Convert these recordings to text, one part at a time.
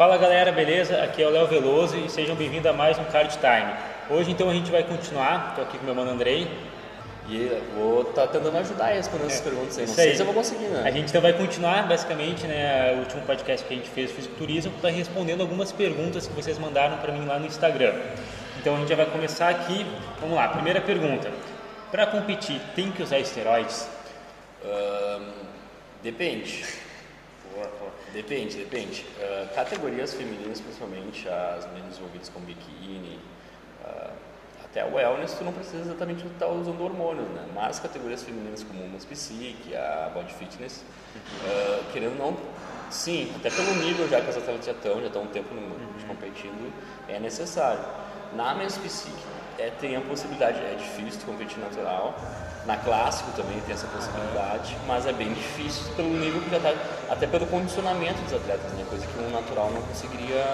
Fala galera, beleza? Aqui é o Léo Veloso e sejam bem-vindos a mais um Card Time. Hoje então a gente vai continuar, estou aqui com meu mano Andrei. E vou estar tá tentando ajudar a responder essas é, perguntas aí. Não sei aí. se eu vou conseguir, né? A gente então vai continuar, basicamente, né? O último podcast que a gente fez, Fisiculturismo, está respondendo algumas perguntas que vocês mandaram para mim lá no Instagram. Então a gente já vai começar aqui. Vamos lá, primeira pergunta. Para competir, tem que usar esteroides? Um, depende. Depende, depende. Uh, categorias femininas, principalmente as meninas envolvidas com biquíni, uh, até o wellness, tu não precisa exatamente estar usando hormônios, né? Mas categorias femininas como o Physique, a Body Fitness, uh, querendo ou não, sim, até pelo nível já que as atletas já estão, já estão um tempo no, uhum. competindo, é necessário. Na Men's é, tem a possibilidade, é difícil competir natural, na clássico também tem essa possibilidade, mas é bem difícil pelo nível que já está, até pelo condicionamento dos atletas, né? Coisa que um natural não conseguiria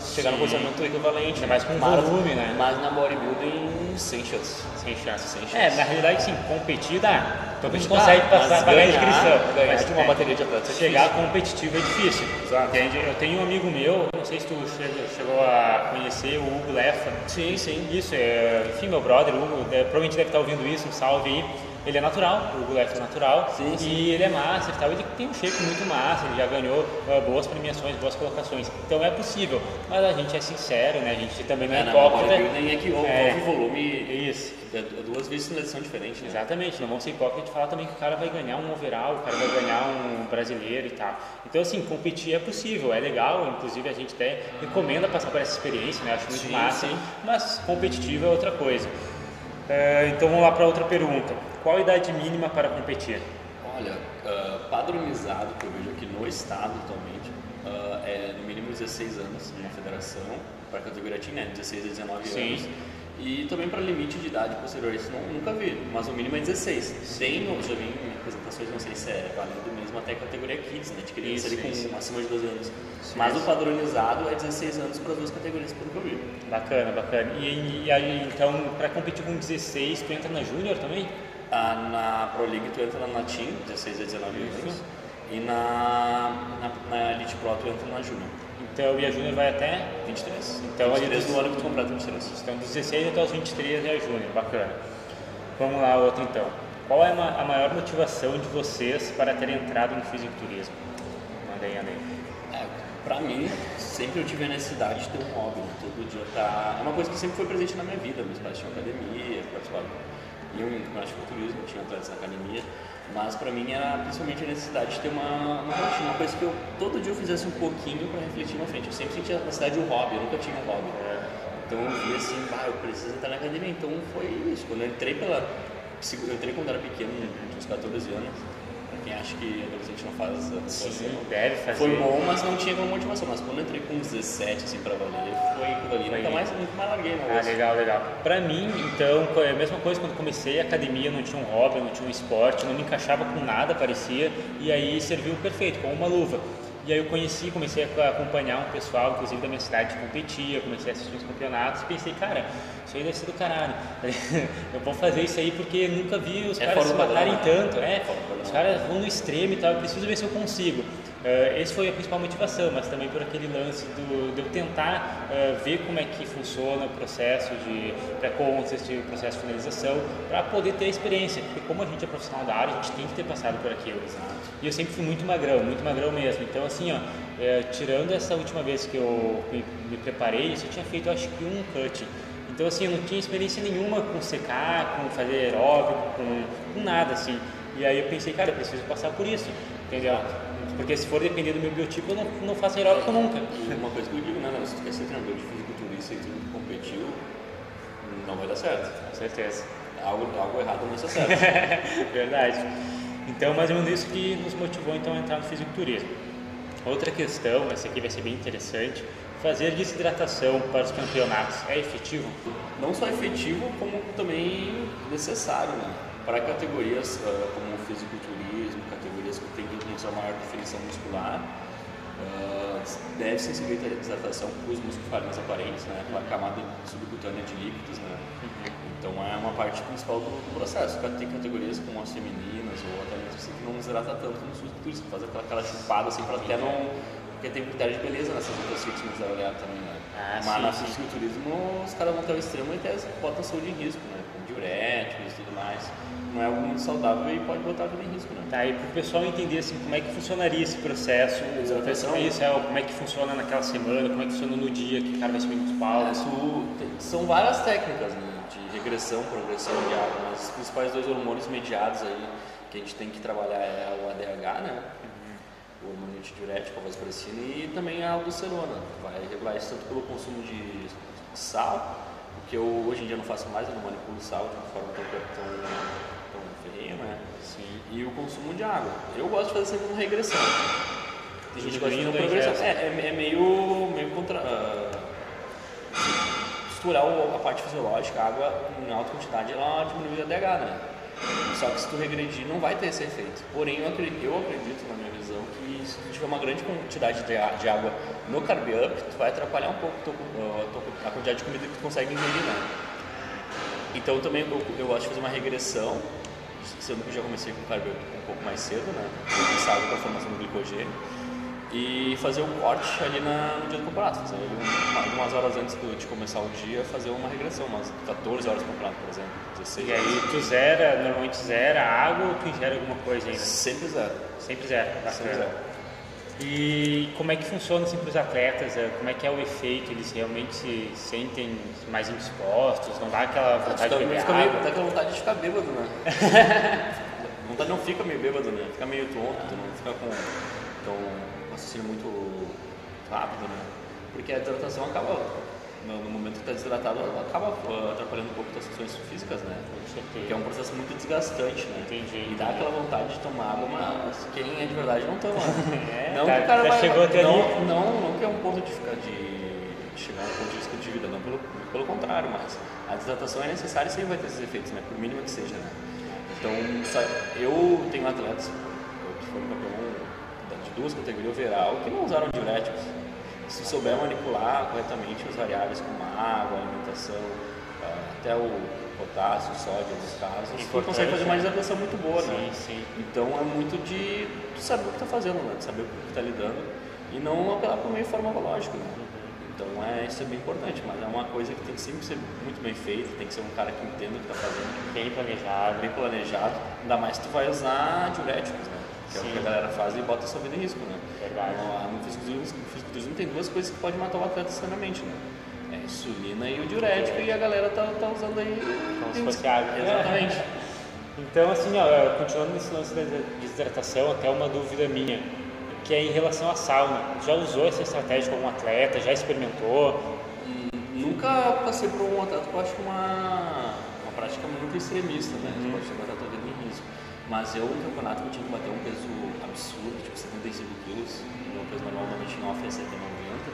chegar Sim. no condicionamento equivalente. É mais com mas, volume, né? Mas na bodybuilding, sem chance. Sem chance, sem chance. É, na realidade sim, competir dá. Então a gente consegue passar, pagar a inscrição. Ganhar mas, de uma é, bateria de atletas é Chegar competitivo é difícil. Exato. Entende? Eu tenho um amigo meu, não sei se tu chegou a conhecer, o Hugo Lefa. Sim, sim. Isso, é, enfim, meu brother, o Hugo, provavelmente deve estar ouvindo isso, um salve aí ele é natural, o Hugo é natural sim, sim. e ele é massa e tal. Ele tem um shape muito massa, ele já ganhou uh, boas premiações, boas colocações. Então é possível, mas a gente é sincero, né? A gente também não é, é hipócrita. Nem é que o é, volume isso. É duas vezes na edição diferente. Né? Exatamente, não vamos ser hipócritas de falar também que o cara vai ganhar um overall, o cara vai ganhar um brasileiro e tal. Então assim, competir é possível, é legal, inclusive a gente até recomenda passar por essa experiência, né? Acho muito sim, massa, mas competitivo é outra coisa. Uh, então vamos lá para outra pergunta. Qual a idade mínima para competir? Olha, uh, padronizado que eu vejo aqui no estado atualmente uh, é no mínimo 16 anos na federação, para a categoria Team, né? 16 a 19 Sim. anos. E também para limite de idade posterior, isso não, nunca vi, mas o mínimo é 16. Tem, já vi em apresentações, não sei se é valendo mesmo até a categoria Kids, né? De criança ali com isso. acima de 12 anos. Sim, mas o padronizado é 16 anos para as duas categorias, pelo que eu vi. Bacana, bacana. E, e aí, então, para competir com 16, tu entra na Júnior também? Ah, na Pro League tu entra na Team, 16 a 19 anos. E na, na, na, Elite Pro tu entra na Júnior. Então, e a Júnior vai até? 23. Então, 23 no ano que tu completa 23. Então, 16 até os 23 é Júnior, bacana. Vamos lá, outro então. Qual é a maior motivação de vocês para ter entrado no fisiculturismo? Manda aí, André. É, pra mim, sempre eu tive a necessidade de ter um hobby, né? todo dia tá... É uma coisa que sempre foi presente na minha vida, meus pais tinham academia, participavam iam em de culturismo, tinha atletas na academia, mas para mim era principalmente a necessidade de ter uma, uma rotina, uma coisa que eu todo dia eu fizesse um pouquinho para refletir na frente. Eu sempre sentia a necessidade de um hobby, eu nunca tinha um hobby. Então eu via assim, bah, eu preciso estar na academia. Então foi isso. Quando eu entrei pela. Eu entrei quando era pequeno, tinha uns 14 anos quem acha que adolescente não faz a Sim, deve fazer. Foi bom, mas não tinha uma motivação. Mas quando eu entrei com 17, assim, pra valer, foi aquilo ali. Nunca mais, nunca mais larguei, não. Ah, legal, legal. Pra mim, então, é a mesma coisa quando comecei a academia, não tinha um hobby, não tinha um esporte, não me encaixava com nada, parecia, e aí serviu perfeito, como uma luva. E aí eu conheci, comecei a acompanhar um pessoal, inclusive da minha cidade, que competia, comecei a assistir os campeonatos e pensei, cara, isso aí deve ser do caralho. eu vou fazer isso aí porque nunca vi os é caras se matarem né? tanto. É, os caras vão no extremo e tal, eu preciso ver se eu consigo. Uh, esse foi a principal motivação, mas também por aquele lance do, de eu tentar uh, ver como é que funciona o processo de pré-contest, o processo de finalização, para poder ter a experiência, porque como a gente é profissional da área, a gente tem que ter passado por aquilo. E eu sempre fui muito magrão, muito magrão mesmo. Então, assim, ó, é, tirando essa última vez que eu me, me preparei, eu só tinha feito, acho que um cut. Então, assim, eu não tinha experiência nenhuma com secar, com fazer aeróbico, com, com nada, assim. E aí eu pensei, cara, eu preciso passar por isso, entendeu? Porque se for depender do meu biotipo, eu não, não faço aeróbico nunca. Uma coisa que eu digo, né, se tu quer ser treinador de fisiculturista e tu competiu, não vai dar certo. Com certeza. Algo, algo errado não está certo. Verdade. Então, mais ou menos isso que nos motivou então a entrar no fisiculturismo. Outra questão, essa aqui vai ser bem interessante, fazer desidratação para os campeonatos é efetivo? Não só efetivo, como também necessário, né? Para categorias uh, como fisiculturismo, que uma maior definição muscular, uh, deve ser seguida a desidratação com os músculos mais aparentes, né? Com a camada subcutânea de líquidos, né? Uhum. Então é uma parte principal do, processo. Tem categorias como as femininas ou até mesmo assim que não desidrata tanto no fisiculturismo, faz aquela, aquela chupada assim para até não Porque tem critério de beleza nessas outras fitness da olhada também, né? Ah, Mas sim, sim. fisiculturismo os caras vão até o extremo e até botam saúde em risco, né? Diuréticos e tudo mais. Não é algo muito saudável e pode botar a vida em risco, né? Tá, e para o pessoal entender assim, como é que funcionaria esse processo, Hidratação. isso, é, como é que funciona naquela semana, como é que funciona no dia que o cara vai subir É, palcos. tu- tem- são várias técnicas né, de regressão, progressão de água, mas os principais dois hormônios mediados aí que a gente tem que trabalhar é o ADH, né? O hormônio antidiurético, a vasopressina e também a aldosterona. Vai regular isso tanto pelo consumo de sal, que eu hoje em dia não faço mais, eu não manipulo sal de uma forma tão, tão, tão ferrenha, né? Sim. E o consumo de água. Eu gosto de fazer sempre uma regressão. Tem gente que gosta de fazer uma progressão. É, é, é meio, meio contra. ah, misturar a parte fisiológica, a água em alta quantidade, ela diminui o ADH, né? Só que se tu regredir, não vai ter esse efeito. Porém, eu acredito, eu acredito, na minha visão, que se tu tiver uma grande quantidade de, a- de água no carb up, tu vai atrapalhar um pouco tua- a quantidade de comida que tu consegue ingerir, né? Então também eu, eu gosto de fazer uma regressão, sendo que eu já comecei com carb up um pouco mais cedo, né? Água para a formação do glicogênio. E fazer um corte ali na, no dia do campeonato, fazer ali um- algumas horas antes do- de começar o dia, fazer uma regressão, umas 14 horas do campeonato, por exemplo, 16 E horas. aí tu zera, normalmente zera água ou tu ingere alguma coisa ainda? Sempre zero. Sempre zero. Sempre zero. E como é que funciona assim para os atletas? É, Como é que é o efeito? Eles realmente se sentem mais indispostos? Não dá aquela vontade Fica, de beber fica meio, água? dá aquela vontade de ficar bêbado, né? vontade não fica meio bêbado, né? Fica meio tonto, não fica com então, raciocínio muito rápido, né? Porque a hidratação acaba, no, no momento que tu tá desidratado, acaba ah, atrapalhando um pouco tuas funções físicas, né? Porque é um processo muito desgastante, né? Entendi, E dá aquela vontade de tomar água, mas quem é de verdade não toma. É, não tá- que o cara vai, chegou até não, ali. não, não que é um ponto de, ficar de, de chegar a um ponto de risco de vida, não, pelo, pelo contrário, mas a desidratação é necessária e sempre vai ter esses efeitos, né? Por mínimo que seja, né? Então, sa- eu tenho atletas que foram campeão duas categorias overall que não usaram diuréticos. Se souber manipular corretamente as variáveis como a água, a alimentação, ah, até o potássio, o sódio, nos casos, Importante, consegue fazer uma né? hidratação muito boa, né? Sim, sim. Então é muito de tu saber o que tá fazendo, né? De saber o que tá lidando e não apelar por meio farmacológico, né? Então é, isso é bem importante, mas é uma coisa que tem que sempre ser muito bem feita, tem que ser um cara que entenda o que tá fazendo, Bem planejado. bem planejado, ainda mais se tu vai usar diuréticos, né? Que é o Sim. que a galera faz e bota a sua vida em risco, né? Verdade. No, no fisiculturismo, no fisiculturismo tem duas coisas que podem matar o atleta instantaneamente, né? É a insulina e o diurético e a galera tá, tá usando aí... Como se fosse água. Exatamente. Então, assim, ó, continuando nesse lance da desidratação, até uma dúvida minha, que é em relação à sauna. Já usou essa estratégia com algum atleta? Já experimentou? Nunca passei por um atleta eu acho que uma, uma prática muito extremista, né? Você pode ter botar tua vida em risco. Mas eu, no campeonato, eu tinha que bater um peso absurdo, tipo 75 quilos. Meu peso normal normalmente não é 70, 90.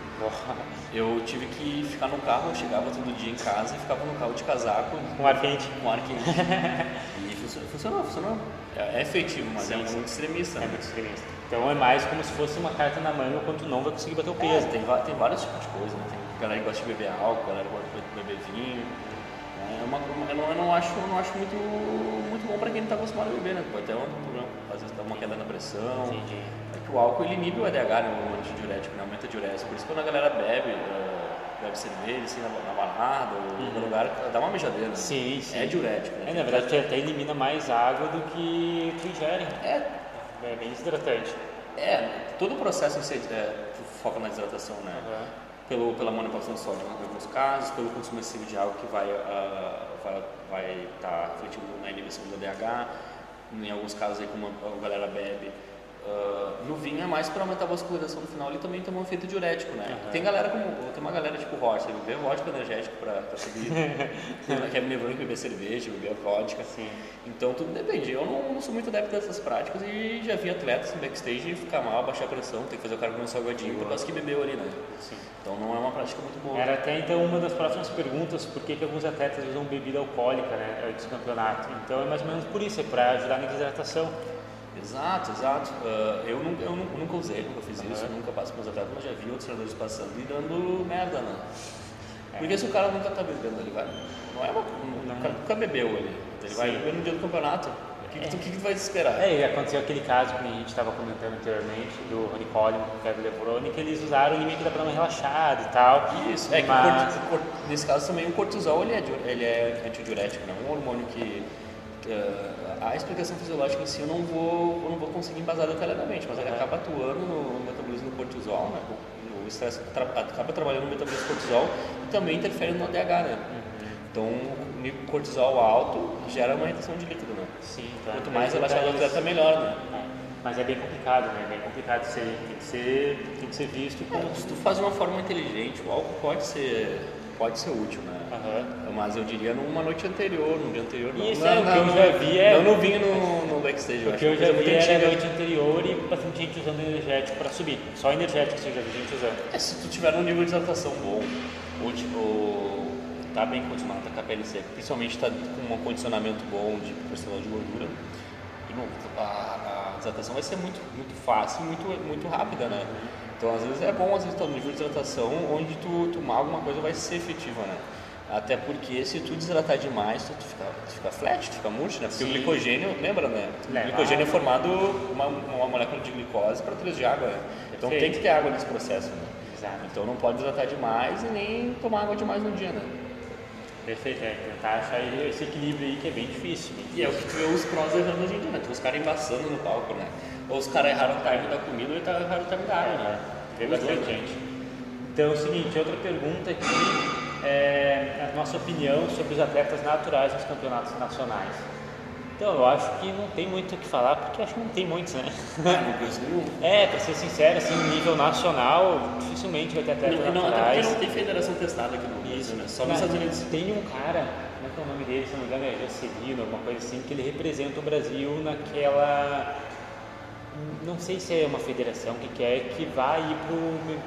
Eu tive que ficar no carro, eu chegava todo dia em casa e ficava no carro de casaco Com ar quente? com ar quente. e funcionou, funcionou, funcionou. É, é efetivo, mas Sim, é sim. muito extremista. É né? muito extremista. Então é mais como se fosse uma carta na manga quando tu não vai conseguir bater o É, peso. tem, va- tem vários tipos de coisa, né? Tem galera que gosta de beber álcool, galera que gosta de beber vinho. né? É uma- eu, não, eu não acho, eu não acho muito, muito bom para quem não está acostumado a beber, né? Pode ter um problema, às vezes dá uma queda na pressão. Entendi. É que o álcool ele inibe o ADH, né? O antidiurético, né? Aumenta a diurese. Por isso que quando a galera bebe, eh, bebe cerveja, assim, na, na balada ou em qualquer lugar, dá uma mijadeira. né? Sim, sim. É diurético, É, né? na verdade, até elimina mais água do que tu ingere. É, É bem desidratante. é, todo o processo em si, é, foca na desidratação, né? Aham. Pelo, pela manipulação de sódio em alguns casos, pelo consumo excessivo de água que vai ah, vai vai estar refletindo na inibição do ADH, em alguns casos aí como a galera bebe. Ah, no vinho é mais para aumentar a vascularização no final, ele também tem um efeito diurético, né? Aham. Tem galera como tem uma galera tipo Rocha, ele bebe vodka energético para subir, que é nevando que beber cerveja, beber vodka. Sim. Então tudo depende. Eu não, não sou muito adepto dessas práticas e já vi atletas no backstage ficar mal, baixar a pressão, ter que fazer o cara comer um salgadinho por causa que bebeu ali, né? Sim. Então não é uma prática muito boa. Era até então uma das próximas perguntas, por que, que alguns atletas usam bebida alcoólica né, antes do campeonato. Então é mais ou menos por isso, é para ajudar na desidratação. Exato, exato. Ah, eu, nunca, eu nunca, usei, nunca fiz isso, Aham. nunca passo os atletas, mas já vi outros treinadores passando e dando merda, né? Porque se o cara nunca tá bebendo, ele vai. Não é uma. O cara nunca bebeu ele. Ele vai beber no dia do campeonato. que, que, tu, que, que tu vai esperar? É, e aconteceu aquele caso que a gente estava comentando anteriormente, do Ronnie Coleman com o Kevin Levrone, que eles usaram o limite da pra dar uma relaxada e tal. Isso, é mas... que o cortisol, nesse caso também o cortisol ele é, ele é antidiurético, não é um hormônio que uh, a explicação fisiológica em si eu não vou, eu não vou conseguir embasar detalhadamente, mas ele acaba atuando no metabolismo do cortisol, né? o estresse tra acaba trabalhando no metabolismo do cortisol e também interfere no ADH, né? Uhum. Então, o cortisol alto gera uma retenção de líquido, né? Sim, tá. Quanto mais relaxado o atleta, melhor, né? É. Mas é bem complicado, né? É bem complicado ser, tem que ser, tem que ser visto como... É, se tu faz de uma forma inteligente, o álcool pode ser, pode ser útil, né? Uhum. Mas eu diria numa noite anterior, no dia anterior, não. Isso não, é, o que eu já vi é... Não, não vinha no, no backstage, O que eu já vi era a noite anterior e bastante gente usando energético para subir. Só energético eu já vi gente usando. É, se tu tiver um nível de hidratação bom, ou tipo tá bem condicionado, tá com a pele seca, principalmente tá com um condicionamento bom de percentual de gordura, a, a hidratação vai ser muito, muito fácil e muito, muito rápida, né? Então, às vezes é bom, às vezes, tá no nível de hidratação onde tu tomar alguma coisa vai ser efetiva, né? Até porque se tu desidratar demais, tu, tu, fica, tu fica flat, tu fica murcho, né? Porque Sim. o glicogênio, lembra, né? O glicogênio é formado uma, uma molécula de glicose para três de água, né? Então Perfeito. tem que ter água nesse processo, né? Exato. Então não pode desidratar demais e nem tomar água demais no dia, né? Perfeito, é tentar achar esse equilíbrio aí que é bem difícil. Bem e é o que tu vê os prós errando hoje em dia, né? Tu vê os caras embaçando no palco, né? Ou os caras erraram o time da comida ou erraram o time da água, né? Vê bastante gente. Então é o seguinte, outra pergunta aqui é a nossa opinião sobre os atletas naturais nos campeonatos nacionais. Então, eu acho que não tem muito o que falar, porque acho que não tem muitos, né? é, pra ser sincero, assim, nível nacional, dificilmente vai ter atletas não, naturais. Até porque não tem federação testada aqui no Brasil, né? Só nos Estados Unidos. Tem um cara, como é que é o nome dele, se não me engano, é Jocelino, alguma coisa assim, que ele representa o Brasil naquela não sei se é uma federação que quer que vá ir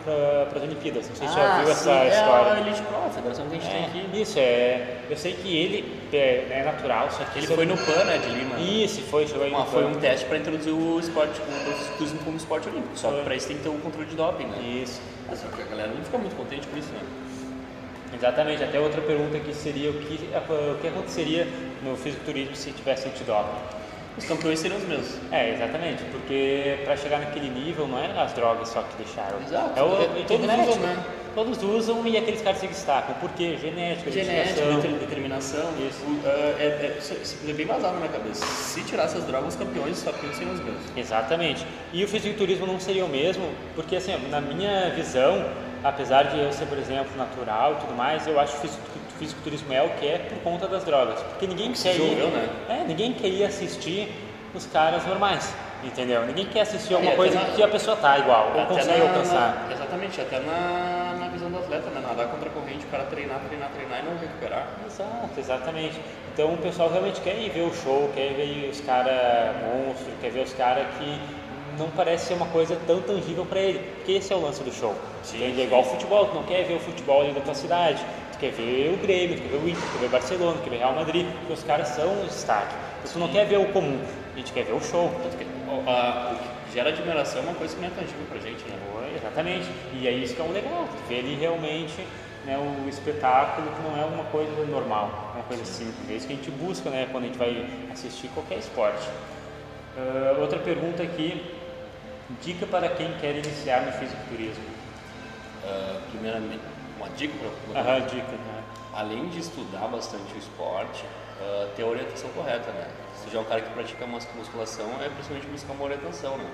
para as Olimpíadas. Não sei se ah, já viu essa sim, história. É a Elite Pro, a federação que a gente é, tem aqui. Isso, é. Eu sei que ele é, é natural, só que. Ele foi no PAN, né, de Lima. Isso, foi, chegou aí Uma, Foi um teste para introduzir o esporte, o ciclismo como esporte olímpico. Só que para isso tem que ter o um controle de doping, né? Isso. Só que a galera não fica muito contente com isso, né? Exatamente, até outra pergunta aqui seria o que, o que aconteceria no fisiculturismo se tivesse antidoping? Os campeões seriam os mesmos. É, exatamente, porque para chegar naquele nível não é as drogas só que deixaram. Exato. É o, é, todos genético. usam, né? Todos usam e aqueles caras se destacam. Por quê? Genética, Genética, determinação. Isso. Uh, é, é, é, é, bem vazado na minha cabeça. Se tirasse as drogas, os campeões, campeões seriam os mesmos. Exatamente. E o fisiculturismo não seria o mesmo, porque assim, na minha visão, apesar de eu ser, por exemplo, natural e tudo mais, eu acho que o fisiculturismo é o que é por conta das drogas. Porque ninguém quer ir, né? é, ninguém queria assistir os caras normais, entendeu? Ninguém quer assistir alguma coisa na, que a pessoa tá igual, ou consegue na, alcançar. Na, exatamente, até na, na visão do atleta, né? Nadar contra a corrente, o cara treinar, treinar, treinar e não recuperar. Exato, exatamente. Então o pessoal realmente quer ir ver o show, quer ver os caras monstros, quer ver os caras que não parece ser uma coisa tão tangível para ele, porque esse é o lance do show. Sim, ele é igual ao futebol, tu não quer ver o futebol ali da tua cidade, tu quer ver o Grêmio, tu quer ver o Inter, tu quer ver o Barcelona, tu quer ver o Real Madrid, porque os caras são o destaque. Então, tu não quer ver o comum, a gente quer ver o show. O, a, o que gera admiração é uma coisa que não é tangível pra gente, né? Exatamente. E é isso que é o legal, ver ali realmente né, o espetáculo que não é uma coisa normal, é uma coisa simples. É isso que a gente busca né, quando a gente vai assistir qualquer esporte. Uh, outra pergunta aqui, Dica para quem quer iniciar no fisiculturismo. Uh, primeiramente, uma dica para Aham, dica. Né? Além de estudar bastante o esporte, uh, ter a orientação correta, né? Se já é um cara que pratica musculação, é principalmente buscar uma orientação, né?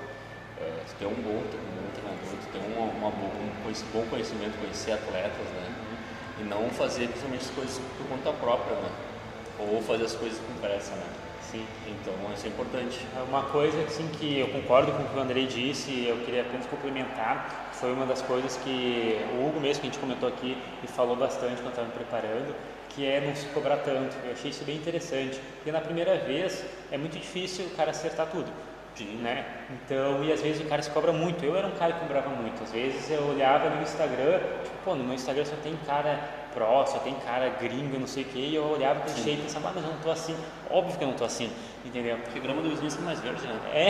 Uh, se tem um bom, um bom treinador, se tem uma, uma, um bom conhecimento, conhecer atletas, né? E não fazer principalmente as coisas por conta própria, né? Ou fazer as coisas com pressa, né? Sim. Então isso é importante. Uma coisa assim que eu concordo com o que o Andrei disse, eu queria apenas complementar, foi uma das coisas que o Hugo mesmo que a gente comentou aqui e falou bastante quando estava me preparando, que é não se cobrar tanto. Eu achei isso bem interessante. Porque na primeira vez é muito difícil o cara acertar tudo. Sim. Né? Então, e às vezes o cara se cobra muito. Eu era um cara que cobrava muito. Às vezes eu olhava no Instagram, tipo, pô, no meu Instagram só tem cara pró, só tem cara gringo, não sei o quê, e eu olhava pro shape e pensava, ah, mas eu não tô assim. Óbvio que eu não tô assim, entendeu? Porque grama do vizinho é mais verde, né? É.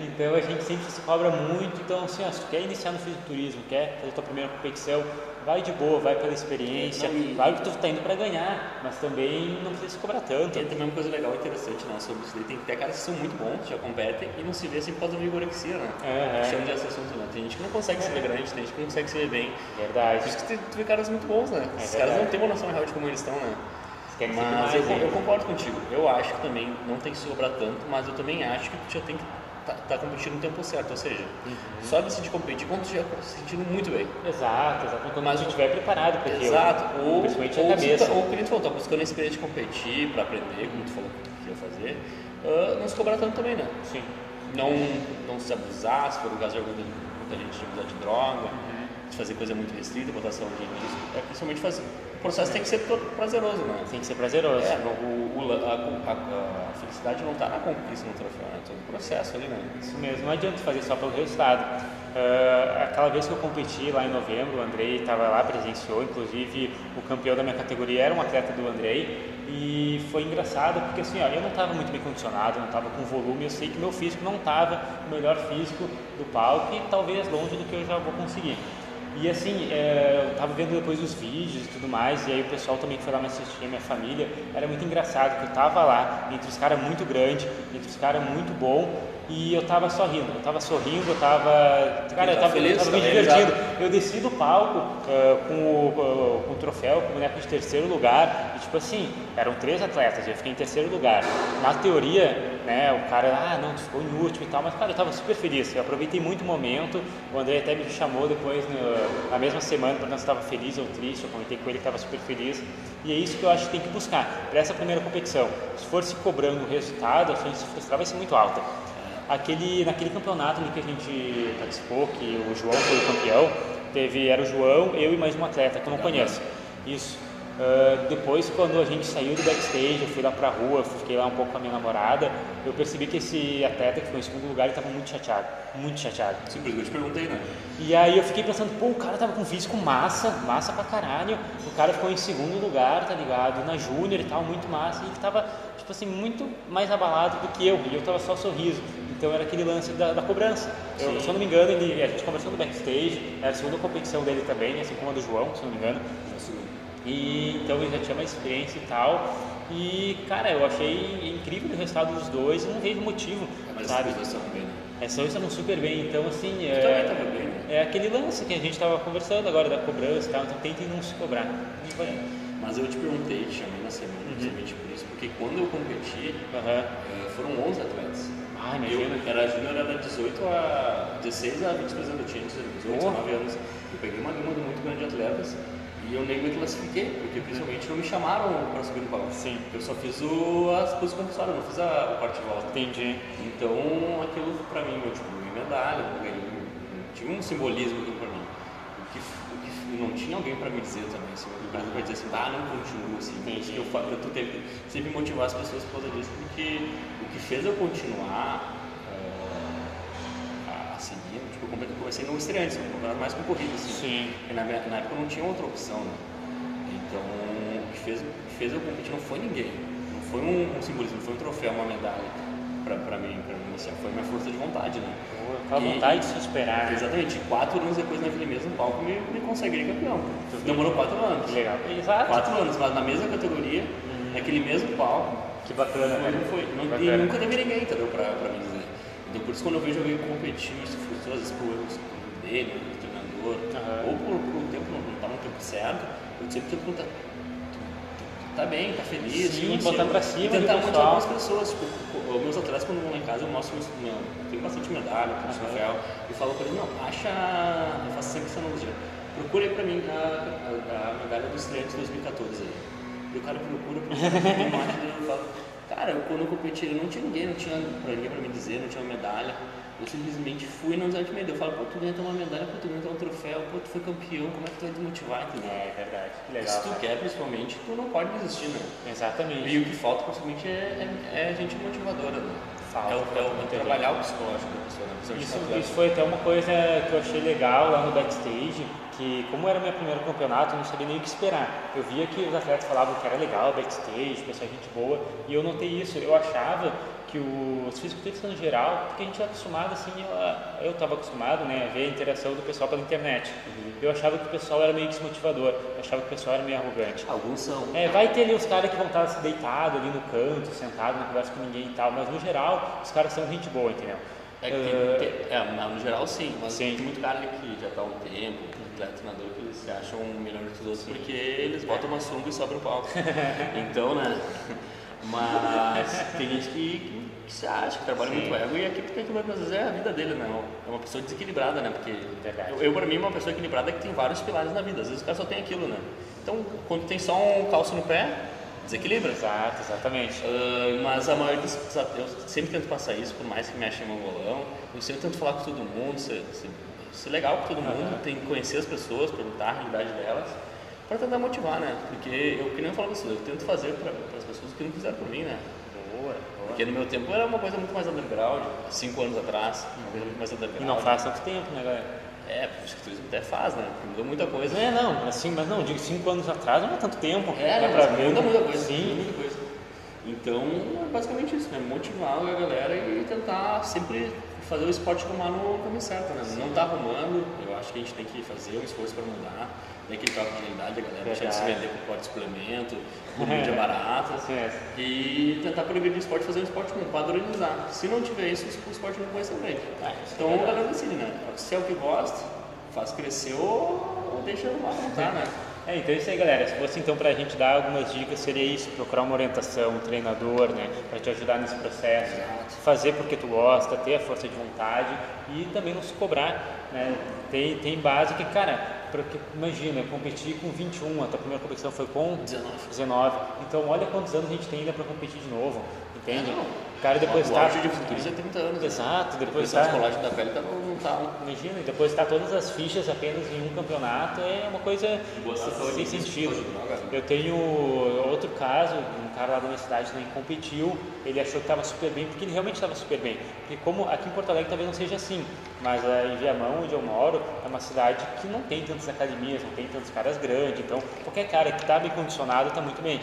então a gente sempre se cobra muito. Então, assim, ó, se tu quer iniciar no fisiculturismo, quer fazer tua primeira competição, vai de boa, vai pela experiência. Não, claro que tu tá indo para ganhar, mas também não precisa se cobrar tanto. Tem também uma coisa legal e interessante né, sobre isso daí. Tem que ter caras que são muito bons, já competem e não se vê assim por causa da vigorexia, né? É, Chama de assunto, né? Tem gente que não consegue se ver grande, tem gente que não consegue se ver bem. Verdade. Por isso que tu vê caras muito bons, né? É Esses caras não têm uma noção real de como eles estão, né? Mas eu, eu, concordo contigo. Eu acho que também não tem que sobrar tanto, mas eu também acho que tu já tem que tá, tá competindo no tempo certo, ou seja, uhum. só decidir competir quando tu já está se sentindo muito bem. Exato, exato. Quando Mas, a gente estiver preparado, porque exato. Eu, ou, principalmente ou, a cabeça. Tá, ou que tu falou, tá buscando a experiência de competir, para aprender, como tu falou que ia fazer, uh, não se cobrar tanto também, né? Sim. Não, não se abusar, se for o caso de alguma muita gente de abusar de droga, uhum. De fazer coisa muito restrita, botar saúde em risco. É principalmente fazer o processo tem que ser prazeroso, né? Tem que ser prazeroso. É, o, o, a, a, a, felicidade não está na conquista no troféu, é todo o processo ali, né? Isso mesmo, não adianta fazer só pelo resultado. Uh, aquela vez que eu competi lá em novembro, o Andrei estava lá, presenciou, inclusive o campeão da minha categoria era um atleta do Andrei, e foi engraçado porque assim, ó, eu não estava muito bem condicionado, não estava com volume, eu sei que meu físico não estava o melhor físico do palco e talvez longe do que eu já vou conseguir. E assim, é, eu tava vendo depois os vídeos e tudo mais, e aí o pessoal também que foi lá me assistir, minha família, era muito engraçado, que eu tava lá, entre os caras muito grandes, entre os caras muito bom, e eu tava sorrindo, eu tava sorrindo, eu tava. Cara, eu tava, feliz, eu tava me divertindo. Eu desci do palco uh, com, o, com o troféu, com o boneco de terceiro lugar, e tipo assim, eram três atletas, eu fiquei em terceiro lugar. Na teoria, né, o cara, ah, não, tu ficou em último e tal, mas cara, eu tava super feliz, eu aproveitei muito o momento. O André até me chamou depois, no, na mesma semana, perguntando se estava feliz ou triste, eu comentei com ele que estava super feliz. E é isso que eu acho que tem que buscar para essa primeira competição. Se for se cobrando o resultado, a chance de se frustrar vai ser muito alta aquele, naquele campeonato que a gente participou, que o João foi o campeão, teve, era o João, eu e mais um atleta que eu não conheço. Isso. Uh, depois, quando a gente saiu do backstage, eu fui lá pra rua, fiquei lá um pouco com a minha namorada, eu percebi que esse atleta que foi em segundo lugar, ele tava muito chateado, muito chateado. Sim, por isso que eu te perguntei, né? E aí eu fiquei pensando, pô, o cara tava com físico massa, massa pra caralho, o cara ficou em segundo lugar, tá ligado? Na júnior e tal, muito massa, e ele tava, tipo assim, muito mais abalado do que eu, e eu tava só sorriso. Então era aquele lance da, da cobrança. Eu, se eu não me engano, ele, a gente conversou no backstage, era a segunda competição dele também, assim como a do João, se eu não me engano. E então ele já tinha mais experiência e tal. E cara, eu achei incrível o resultado dos dois, não vejo motivo, Mas sabe? Os dois estavam bem, né? Estavam super bem, então assim. É, bem, né? é aquele lance que a gente estava conversando agora da cobrança e tal, então tentem não se cobrar. É. Mas eu te perguntei, te chamei na semana, uhum. justamente por isso, porque quando eu competi, uhum. foram 11 atletas. Ah, imagina. Eu era júnior, era 18 a 16 a 23 anos, eu tinha 18, 19 anos. Eu peguei uma gama muito grande de atletas e eu nem me classifiquei, porque principalmente não me chamaram para subir no palco. Sim. Eu só fiz o, as posições compulsórias, não fiz a, a parte de volta. Entendi. Então aquilo para mim, eu tipo, ganhei medalha, ganhei, tinha um simbolismo aquilo para mim. O que, o que não tinha alguém para me dizer também, assim, para dizer assim, ah, não continuo assim. Entendi. Eu, eu, eu tento sempre motivar as pessoas por causa disso, porque que fez eu continuar uh, a, seguir, tipo, eu comecei no estreante, um campeonato mais concorrido, assim. Sim. Porque na, na época não tinha outra opção, né? Então, o que fez, o que fez eu competir não foi ninguém. Não foi um, um simbolismo, não foi um troféu, uma medalha pra mim, pra mim assim, foi minha força de vontade, né? a vontade de se esperar. Né? Exatamente. Quatro anos depois naquele mesmo palco me, me consagrei campeão. Demorou quatro anos. Legal. Exato. Quatro anos, mas na mesma categoria, uhum. naquele mesmo palco, que bacana, foi, Não foi. Não, bacana. E nunca teve ninguém, entendeu? Pra, pra mim dizer. Então, por isso, quando eu vejo alguém competir, isso frustrou, às vezes, por erros dele, do treinador, uhum. ou por, por um tempo não, não tá no tempo certo, eu sempre tento perguntar. Tá bem, tá feliz, Sim, botar pra cima. E tentar motivar algumas pessoas. Tipo, meus atletas, quando vão lá em casa, eu mostro meu, eu tenho bastante medalha, uhum. troféu, e falo pra eles: não, acha. Eu faço sempre essa analogia. Procura aí pra mim a, a, medalha do estreante de 2014 aí. E o cara procura, procura, procura, eu falo, cara, eu, quando eu competi, não tinha ninguém, não tinha pra ninguém pra me dizer, não tinha uma medalha. Eu simplesmente fui e não desante medo. Eu falo, pô, tu ganha uma medalha, pô, tu ganha um troféu, pô, tu foi campeão, como é que tu vai desmotivar, entendeu? É verdade, que legal. Se tu quer, principalmente, tu não pode desistir, né? Exatamente. E o que falta, principalmente, é, é, é gente motivadora, né? Falta, É o, é o trabalhar o psicológico da pessoa, né? Isso, isso foi até uma coisa que eu achei legal lá no backstage, que como era meu primeiro campeonato, eu não sabia nem o que esperar. Eu via que os atletas falavam que era legal backstage, pessoal gente boa, e eu notei isso. Eu achava que os fisiculturistas no geral, porque a gente é acostumado assim, eu- eu estava acostumado né, a ver a interação do pessoal pela internet. Eu achava que o pessoal era meio desmotivador, eu achava que o pessoal era meio arrogante. Alguns são. É, vai ter ali os caras que vão estar deitados ali no canto, sentado, não conversa com ninguém e tal, mas no geral os caras são gente boa, entendeu? É, que Eh, tem- tem- é, no geral sim, mas Sim. tem muito cara ali que já tá há um tempo, atleta, treinador, que eles se acham melhor que os outros porque eles botam uma sunga e sobram o palco. então, né? Mas tem gente que, que, se acha, que trabalha Sim. muito ego e aqui tem que às vezes é a vida dele, né? É uma pessoa desequilibrada, né? Porque Verdade. eu, eu pra mim, uma pessoa equilibrada é que tem vários pilares na vida, às vezes o cara só tem aquilo, né? Então, quando tem só um calço no pé, desequilibra. Exato, exatamente. Ah, mas a maioria dos eu sempre tento passar isso, por mais que me achem mongolão, eu sempre tento falar com todo mundo, ser, ser, ser legal com todo mundo, Aham. tem que conhecer as pessoas, perguntar a realidade delas, para tentar motivar, né? Porque eu, que nem eu falo isso, eu tento fazer para as pessoas o que não fizeram por mim, né? Boa, boa. Porque no meu tempo era uma coisa muito mais underground, cinco anos atrás, uma coisa muito mais underground. E não faz tanto tempo, né, galera? É, o fisiculturismo até faz, né? Porque mudou muita coisa. É, não, assim, mas não, digo cinco anos atrás não é tanto tempo. É, não, pra muda muita coisa. Sim. muita coisa. Então, é basicamente isso, né? Motivar a galera e tentar sempre fazer o esporte arrumar no caminho certo, né? Não tá arrumando, eu acho que a gente tem que fazer um esforço para mudar. Tem aquele toque de realidade, a galera deixar de se vender porte de suplemento, por mídia barata. É. E tentar progredir o esporte, fazer um esporte bom, padronizar. Se não tiver isso, o esporte não vai ser. Ah, isso é Então a verdade. galera decide, né? Se é o que gosta, faz crescer ou, deixa lá como tá, né? É, então é isso aí, galera. Se fosse então pra gente dar algumas dicas, seria isso: procurar uma orientação, um treinador, né, pra te ajudar nesse processo. Fazer porque tu gosta, ter a força de vontade e também não se cobrar, né? Tem, tem base que, cara, porque, imagina, competir com 21, a tua primeira competição foi com 19. 19. Então, olha quantos anos a gente tem ainda pra competir de novo, entende? É, cara depois tá. auge de futurismo é 30 anos. né? Exato, depois Depois tá. a colagem da pele tá, não tá Imagina, e depois estar todas as fichas apenas em um campeonato é uma coisa Boa sem sentido. droga. Eu tenho outro caso, um cara lá da minha cidade também competiu, ele achou que estava super bem, porque ele realmente estava super bem. Porque como aqui em Porto Alegre talvez não seja assim, mas eh, em Viamão, onde eu moro, é uma cidade que não tem tantas academias, não tem tantos caras grandes, então qualquer cara que está bem condicionado está muito bem.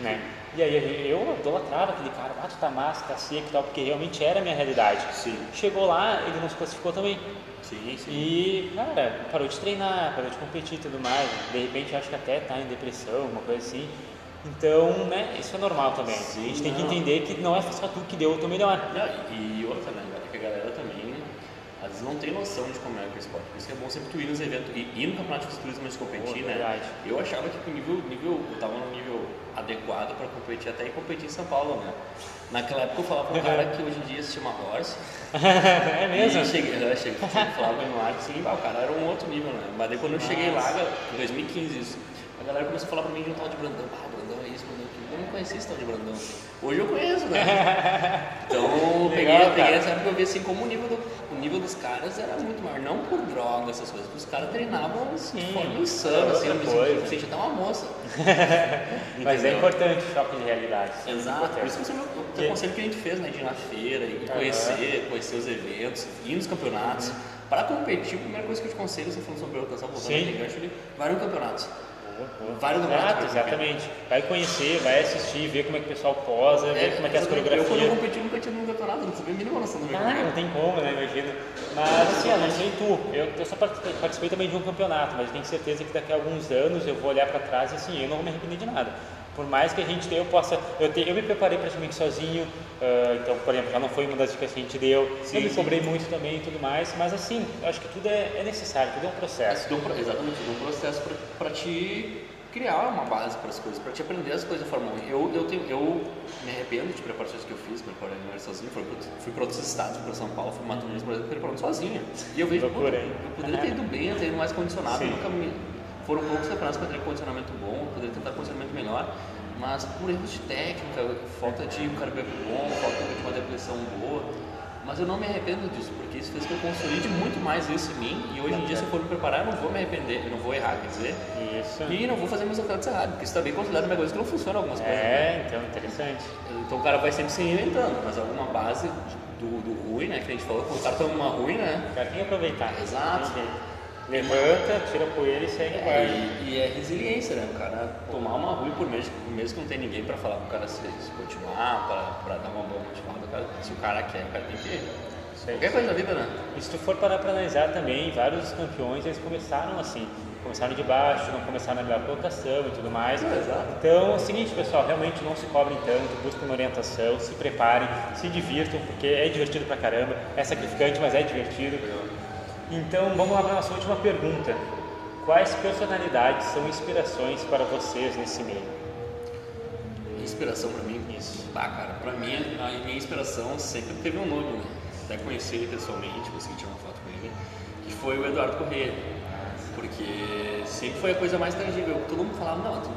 Né? E aí eu idolatrava aquele cara, ah, tu tá massa, tá seco e tal, porque realmente era a minha realidade. Sim. Chegou lá, ele não se classificou também. Sim, sim. E, cara, parou de treinar, parou de competir e tudo mais. De repente, acho que até tá em depressão, uma coisa assim. Então, né, isso é normal também. Sim, a gente tem que entender que não é só tu que deu o teu melhor. Não, e outra, né, galera, que a galera também, vezes não tem noção de como é que é o esporte. Por isso que é bom sempre tu ir nos eventos, e ir no campeonato de fisiculturismo antes de competir, Pô, né? verdade. Eu achava que o nível, nível, eu tava no nível adequado para competir, até ir competir em São Paulo, né? Naquela época eu falava pra um cara que hoje em dia se chama Horse. é mesmo? E cheguei, eu cheguei, falava no ar assim, "Ah, o cara era um outro nível, né? Mas daí quando eu cheguei lá, Nossa. em 2015 isso, a galera começou a falar pra mim de um tal de Brandão. Ah, Brandão é isso, Brandão não conhecia esse tal de Brandão. Hoje eu conheço, né? Então eu peguei, Legal, peguei essa época eu vi assim como o nível, do, o nível dos caras era muito maior. Não por droga, essas coisas, porque os caras treinavam assim, de Sim, forma insana, assim, eu me sentia até uma moça. Mas é importante o choque de realidade. é Exato, por isso que viu o Que- conselho que a gente fez, né? De ir na feira e conhecer, conhecer os eventos, ir nos campeonatos. Uhum. Para competir, a primeira coisa que eu te aconselho, você falou sobre a só voltando gancho ali, vai no campeonato. Boa, boa. Vários Exato, exatamente. Vai conhecer, vai assistir, ver como é que o pessoal posa, ver como é que é as exatamente. Eu quando eu coreografias. competi nunca tinha no campeonato, não sabia a mínima noção do meu Ah, não tem como, né? Imagina. Mas assim, ó, não sei tu. Eu, eu só participei, também de um campeonato, mas eu tenho certeza que daqui a alguns anos eu vou olhar pra trás e assim, eu não vou me arrepender de nada. Por mais que a gente eu possa. Eu, te, eu me preparei praticamente sozinho, ah, então, por exemplo, já não foi uma das dicas que a gente deu. Sim, eu me cobrei muito também e tudo mais, mas assim, eu acho que tudo é, é necessário, tudo é um processo. Deu um pro- exatamente, deu um processo para te criar uma base para as coisas, para te aprender as coisas da Fórmula 1. Eu, eu, tenho, eu me arrependo de preparações que eu fiz, preparei a sozinho, fui, fui para outros estados, fui para São Paulo, fui para Mato Grosso, por exemplo, preparando sozinho. E eu vejo, Loucura, hein? eu poderia ter ido bem, eu ter ido mais condicionado, Sim. nunca me... Foram poucos campeonatos que eu teria condicionamento bom, poderia tentar condicionamento melhor, mas por erros de técnica, falta de um carboidrato bom, falta de uma depressão boa. Mas eu não me arrependo disso, porque isso fez que eu consolide muito mais isso em mim. E hoje em dia, se eu for me preparar, eu não vou me arrepender, eu não vou errar, quer dizer. Isso. E não vou fazer meus atletas errados, porque isso também é considera uma coisa que não funciona algumas coisas. né? É, então, interessante. Então o cara vai sempre se reinventando, mas alguma base do, do ruim, né? Que a gente falou, o cara toma uma ruim, né? O cara tem que aproveitar. Exato. Jeito. Levanta, tira a poeira e segue É, e, e é resiliência, né? O cara tomar uma ruim por mês, mesmo que não tem ninguém pra falar pro cara se, se continuar, pra, pra dar uma boa motivada, cara, se o cara quer, o cara tem que ir. Aí. Qualquer coisa da vida, né? E se tu for parar para analisar também, vários campeões eles começaram assim, começaram de baixo, não começaram na melhor colocação e tudo mais. É. Então é o seguinte, pessoal, realmente não se cobrem tanto, busquem uma orientação, se preparem, se divirtam, porque é divertido pra caramba, é sacrificante, mas é divertido. Então vamos lá para a nossa última pergunta. Quais personalidades são inspirações para vocês nesse meio? Inspiração pra mim? Isso. Tá, cara, pra mim, a minha inspiração sempre teve um nome, né? Até conheci ele pessoalmente, consegui tirar uma foto com ele, que foi o Eduardo Corrêa. Porque sempre foi a coisa mais tangível. Todo mundo falava, não, tu,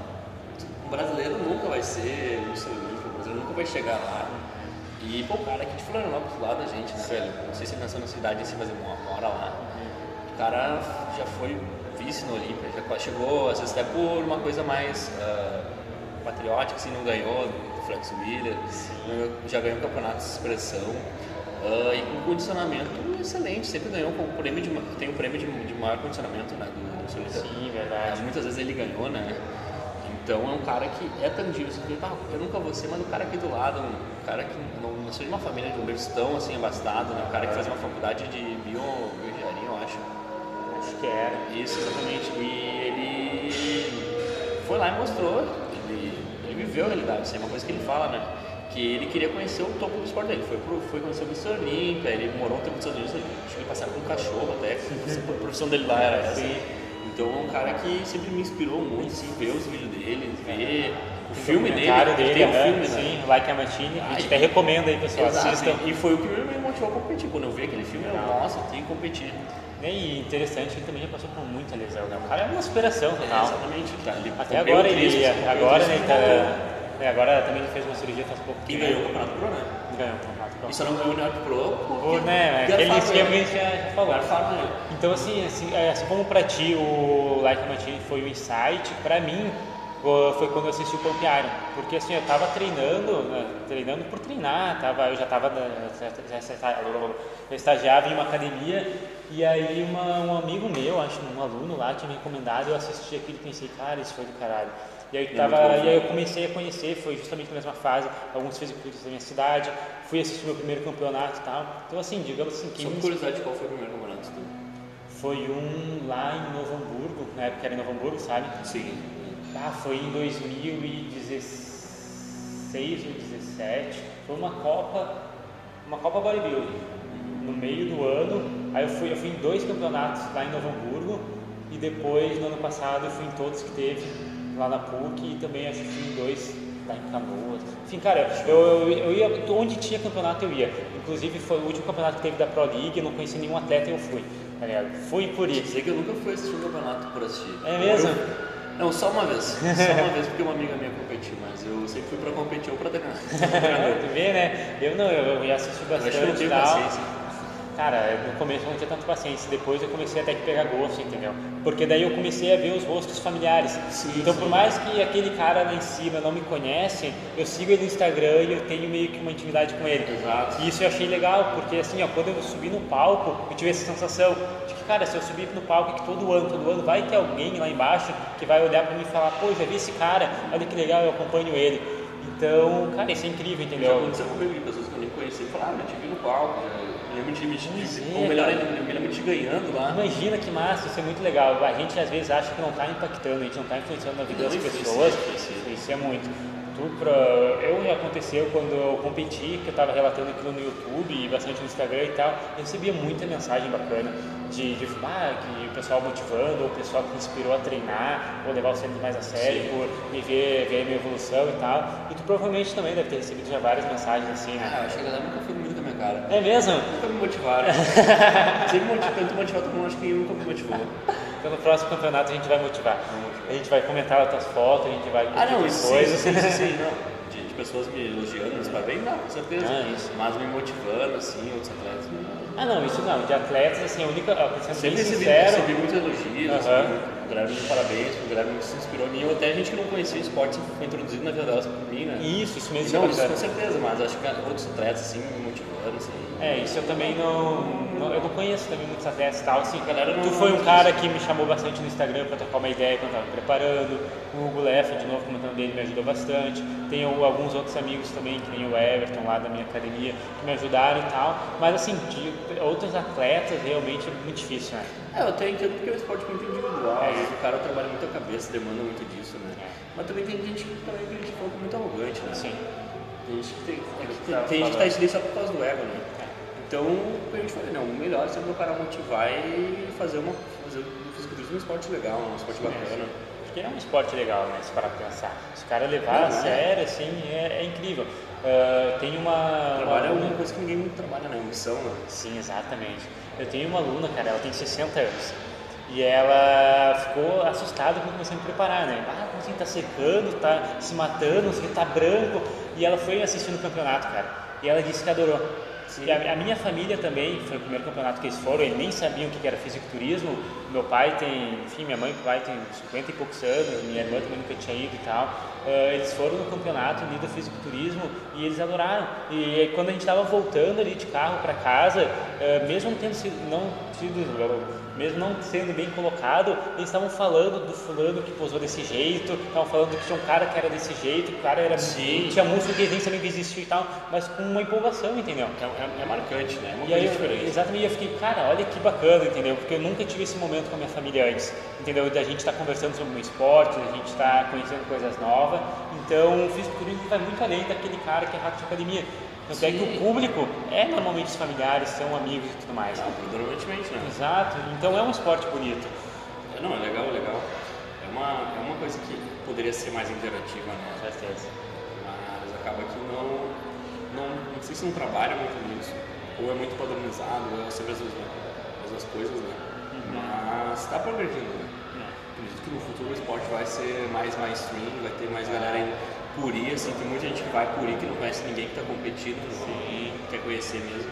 tu, um brasileiro nunca vai ser Olímpio, o brasileiro nunca vai chegar lá. E, pô, o cara aqui de Florianópolis, lá da gente, né, velho? Não sei se ele nasceu na cidade assim, mas ele mora lá. O cara já foi vice no Olímpia, já chegou, às vezes até por uma coisa mais ah, patriótica, assim, não ganhou do Flex Wheeler, já ganhou campeonatos de expressão. ah, e com condicionamento excelente, sempre ganhou com o prêmio de, tem o prêmio de, de maior condicionamento né, do, do. Sim, verdade. Muitas vezes ele ganhou, né? Então é um cara que é tangível. Você vê, "Ah, eu nunca vou ser, mas o cara aqui do lado, um cara que não nasceu de uma família de bombeiros tão assim abastado, né? Um cara que faz uma faculdade de bio, bioengenharia, eu acho. Acho que era. Isso, exatamente. E ele foi lá e mostrou, ele, ele viveu a realidade, isso é uma coisa que ele fala, né? Que ele queria conhecer o topo do esporte dele. Foi, pro, foi conhecer o Mr. Olímpia, ele morou um tempo nos Estados Unidos, ele chegou a passar com um cachorro até, a profissão dele lá era essa. Sim. Então é um cara que sempre me inspirou muito, assim, ver os vídeos dele, ver o Tem filme dele, dele, tem um né? filme, né? Sim, Like a Machine, a gente até recomenda aí, pessoal, Exato, assistam. e foi o que me motivou a competir. Quando eu vi aquele filme, eu, nossa, tenho que competir. E interessante ele também já passou por muita lesão, né? O cara é uma inspiração É, total. exatamente. Tá, ele Até agora o ele, o agora, né, tá, é, agora também ele fez uma cirurgia faz pouco E tempo. ganhou o Campeonato Pro, né? Ganhou o campeonato. E só não ganhou o Neto Pro Ou, né, aquele esquema que a gente já já falou. Ele. Então, assim, assim, é, assim como pra ti o Like Machine foi o insight, pra mim foi quando eu assisti o Pump Iron. Porque assim, eu tava treinando, né, treinando por treinar, tava, eu já tava, na- já, já, estagiava em uma academia e aí uma, um amigo meu, acho um aluno lá, tinha me recomendado, eu assisti aquilo e pensei, cara, isso foi do caralho. E aí, tava, e aí eu comecei a conhecer, foi justamente na mesma fase, alguns fisiculturistas da minha cidade, fui assistir meu primeiro campeonato e tal. Então assim, digamos assim, quem Só curiosidade, qual foi o primeiro campeonato? foi um lá em Novo Hamburgo, na época era em Novo Hamburgo, sabe? Sim. Ah, foi em 2016 ou 2017. Foi uma Copa, uma Copa Bodybuilding. No meio do ano, aí eu fui, eu fui em dois campeonatos lá em Novo Hamburgo e depois no ano passado eu fui em todos que teve lá na PUC e também acho que fui em dois lá em Canoas. Enfim, cara, eu, eu, eu ia onde tinha campeonato eu ia. Inclusive foi o último campeonato que teve da Pro League, eu não conheci nenhum atleta e eu fui. Tá ligado? Fui por isso. Dizer que eu nunca fui assistir um campeonato por assistir. É mesmo? Eu- não, só uma vez. Só uma vez porque uma amiga minha competiu, mas eu sempre fui pra competir ou pra treinar. tu vê, né? Eu não, eu, eu assisti Eu acho que eu não bastante e tenho tal. paciência. Cara, no começo eu não tinha tanta paciência, depois eu comecei até que pegar gosto, entendeu? Porque daí eu comecei a ver os rostos familiares. Sim, então, sim. por mais que aquele cara lá em cima não me conhece, eu sigo ele no Instagram e eu tenho meio que uma intimidade com ele. Exato. E isso eu achei legal, porque assim, ó, quando eu subi no palco, eu tive essa sensação de que, cara, se eu subir no palco, que todo ano, todo ano vai ter alguém lá embaixo que vai olhar pra mim e falar, pô, já vi esse cara, olha que legal, eu acompanho ele. Então, cara, isso é incrível, Já entendeu? aconteceu comigo, pessoas que eu nem conheci, falaram, ah, eu te vi no palco, já- eu lembro de me Pois é, ou melhor, cara. eu me lembro de ganhando lá. Imagina que massa, isso é muito legal. A gente às vezes acha que não está impactando, a gente não está influenciando na vida Não, das pessoas. influencia. Isso é muito. Tu pra... Eu aconteceu quando eu competi, que eu estava relatando aquilo no YouTube e bastante no Instagram e tal, eu recebia muita mensagem bacana de, de ah, que o pessoal motivando, ou o pessoal que me inspirou a treinar, ou levar o treino mais a sério, Sim. por me ver, ver a minha evolução e tal. E tu provavelmente também deve ter recebido já várias mensagens assim, né? Ah, eu acho que galera nunca foi cara. É mesmo? Nunca me motivaram. Sempre motiv- tento motivar todo mundo, acho que nunca me motivou. Então no próximo campeonato a gente vai motivar. A gente vai comentar as tuas fotos, a gente vai Ah, não, isso coisas. sim, sim, sim, não. De, de pessoas me elogiando, meus parabéns, não, com certeza. Ah, isso. Mas me motivando, assim, outros atletas, não, Ah, não, isso não. De atletas, assim, a única. Sendo Sempre bem recebi, sincero. recebi muitos elogios, Aham. assim, o me parabéns, o Guilherme se inspirou em mim, ou até gente que não conhecia o esporte foi introduzido na vida delas por mim, né? Isso, isso mesmo. Não, que isso com certeza, mas acho que outros atletas, assim, me motivando, assim. É, isso eu também não, não- Eu não conheço também muitos atletas e tal. Assim, galera tu foi um cara que me chamou bastante no Instagram pra trocar uma ideia quando eu tava preparando. O Hugo Leff, de novo, comentando dele, me ajudou bastante. Tenho alguns outros amigos também, que nem o Everton lá da minha academia, que me ajudaram e tal. Mas assim, de outros atletas realmente é muito difícil, né? É, eu até entendo porque é um esporte muito individual, É. o cara trabalha muito a cabeça, demanda muito disso, né? É. Mas também tem gente que também que é muito arrogante, né? Assim, Tem gente que tem, é que tem, tem gente que tá isso só por causa do ego, né? Então, o que a gente fala, não, o melhor é sempre o cara motivar e fazer uma. fazer o fisiculturismo um esporte legal, um esporte bacana. Porque é um esporte legal, né? Se parar pra pensar. Se o cara levar Não, a é. sério, assim, é, é incrível. Ah, tem uma. Trabalho é uma coisa que ninguém muito trabalha, né? Missão, né? Sim, exatamente. Eu tenho uma aluna, cara, ela tem 60 anos. E ela ficou assustada quando comecei a me preparar, né? Ah, como assim, tá secando, tá se matando, assim, tá branco. E ela foi assistindo o campeonato, cara. E ela disse que adorou. Sim. E a, a minha família também, foi o primeiro campeonato que eles foram, eles nem sabiam o que era fisiculturismo. Meu pai tem, enfim, minha mãe e meu pai tem 50 e poucos anos, minha irmã também nunca tinha ido e tal. Ah, eles foram no campeonato ali do fisiculturismo e eles adoraram. E aí, quando a gente estava voltando ali de carro para casa, ah, mesmo não tendo sido, não mesmo não sendo bem colocado, eles estavam falando do fulano que posou desse jeito, estavam falando que tinha um cara que era desse jeito, que o cara era Sim. tinha músculo que nem sabiam que existia e tal, mas com uma empolgação, entendeu? É, é- é marcante, né? É uma E aí, diferente. exatamente, eu fiquei, cara, olha que bacana, entendeu? Porque eu nunca tive esse momento com a minha família antes, entendeu? Da gente estar conversando sobre um esporte, da gente estar conhecendo coisas novas. Então, o fisiculturismo vai muito além daquele cara que é rato de academia. Tanto é que o público é normalmente os familiares, são amigos e tudo mais. Ah, predominantemente, né? Exato, então é um esporte bonito. É, Não, é legal, é legal. É uma, é uma coisa que poderia ser mais interativa, né? Com certeza. Mas acaba que não, não. Não sei se não trabalha muito nisso. Ou é muito padronizado, ou é sempre as mesmas, as mesmas coisas, né? Mas tá progredindo, né? Acredito que no futuro o esporte vai ser mais mainstream, vai ter mais galera indo por ir, assim, tem muita gente que vai por ir que não conhece ninguém que tá competindo, não quer conhecer mesmo.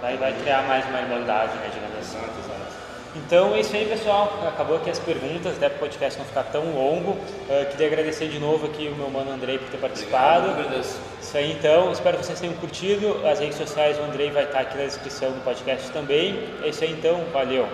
Vai, vai criar mais uma irmandade, né, digamos assim. Exato. Então é isso aí, pessoal. Acabou aqui as perguntas, até para o podcast não ficar tão longo. Eh, queria agradecer de novo aqui o meu mano Andrei por ter participado. Obrigado, agradeço. Isso aí, então. Espero que vocês tenham curtido. As redes sociais do Andrei vai estar aqui na descrição do podcast também. É isso aí, então. Valeu.